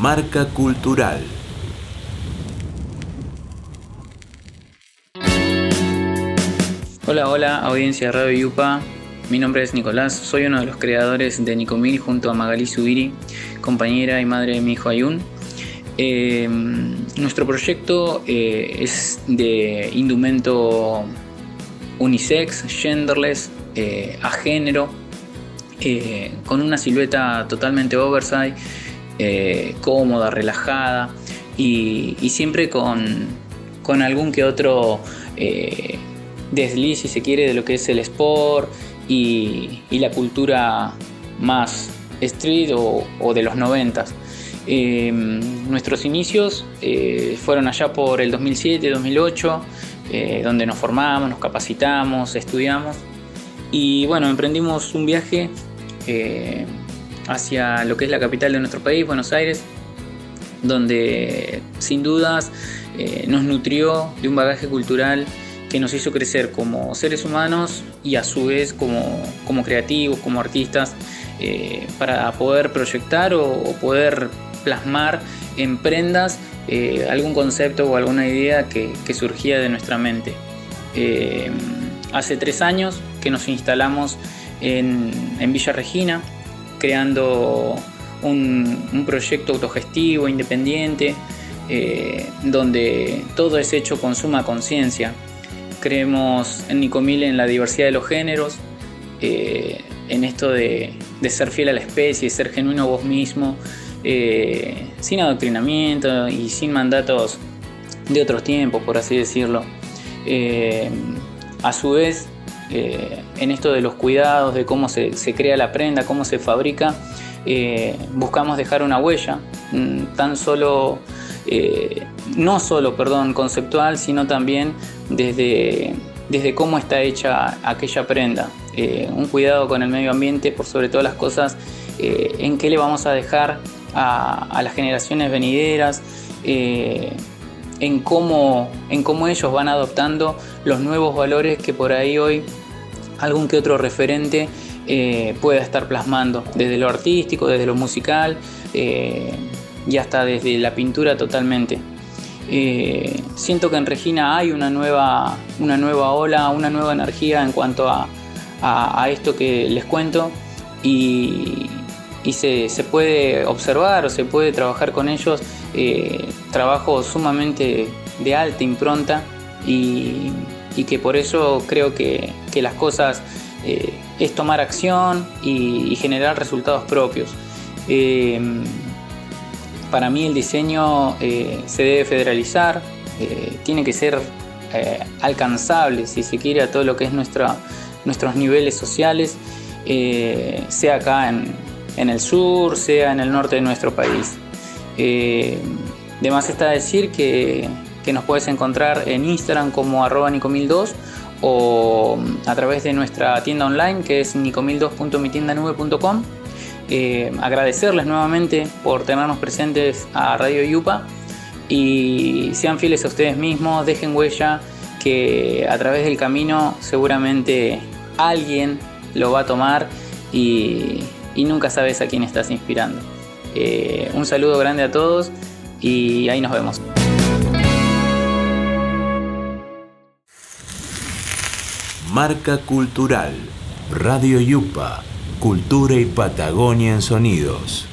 Marca Cultural. Hola, hola, audiencia de Radio Yupa. Mi nombre es Nicolás, soy uno de los creadores de Nicomil junto a Magali Subiri, compañera y madre de mi hijo Ayun. Eh, nuestro proyecto eh, es de indumento unisex, genderless, eh, a género, con una silueta totalmente oversize, cómoda, relajada y, siempre con, algún que otro desliz, si se quiere, de lo que es el sport y, la cultura más street o, de los noventas. Em, nuestros inicios eh, fueron allá por el 2007-2008, eh, donde nos formamos, nos capacitamos, estudiamos y bueno, emprendimos un viaje eh, hacia lo que es la capital de nuestro país, Buenos Aires, donde sin dudas nos nutrió de un bagaje cultural que nos hizo crecer como seres humanos y a su vez como, como creativos, como artistas, eh, para poder proyectar o, poder plasmar en prendas eh, algún concepto o alguna idea que, surgía de nuestra mente. Eh, hace tres años que nos instalamos en, Villa Regina, creando un, proyecto autogestivo, independiente, donde todo es hecho con suma conciencia, creemos en Nicomil en la diversidad de los géneros, eh, en esto de, ser fiel a la especie, ser genuino vos mismo, eh, sin adoctrinamiento y sin mandatos de otros tiempos, por así decirlo. Eh, a su vez, en esto de los cuidados, de cómo se, se crea la prenda, cómo se fabrica, buscamos dejar una huella, mm, tan solo eh, no solo, perdón, conceptual, sino también desde, desde cómo está hecha aquella prenda. Eh, un cuidado con el medio ambiente, por sobre todas las cosas, eh, en qué le vamos a dejar a, las generaciones venideras, en, cómo, en cómo ellos van adoptando los nuevos valores que por ahí hoy algún que otro referente pueda estar plasmando, desde lo artístico, desde lo musical y hasta desde la pintura totalmente. Eh, siento que en Regina hay una nueva, una nueva ola, una nueva energía en cuanto a, esto que les cuento y, se, puede observar o se puede trabajar con ellos eh, trabajo sumamente de alta impronta y, que por eso creo que, las cosas eh, es tomar acción y, generar resultados propios. Para mí el diseño eh, se debe federalizar, eh, tiene que ser eh, alcanzable, si se quiere, a todo lo que es nuestra, nuestros niveles sociales, sea acá en, el sur, sea en el norte de nuestro país. de más está decir que, nos puedes encontrar en Instagram como arroba nicomil2 o a través de nuestra tienda online que es nicomil2.mitiendanube.com eh, agradecerles nuevamente por tenernos presentes a Radio Yupa y sean fieles a ustedes mismos, dejen huella que a través del camino seguramente alguien lo va a tomar y, nunca sabes a quién estás inspirando. Eh, un saludo grande a todos y ahí nos vemos. Marca Cultural, Radio Yupa Cultura y Patagonia en Sonidos.